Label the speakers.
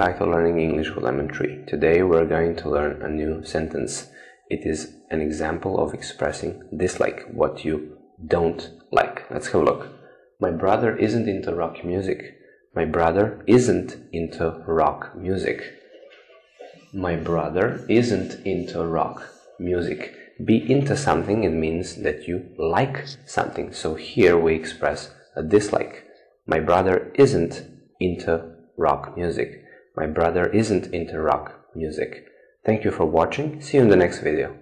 Speaker 1: to Learning English with Lemon Tree. Today we're going to learn a new sentence. It is an example of expressing dislike, what you don't like. Let's have a look. My brother isn't into rock music. My brother isn't into rock music. My brother isn't into rock music. Be into something, it means that you like something. So here we express a dislike. My brother isn't into rock music. My brother isn't into rock music. Thank you for watching. See you in the next video.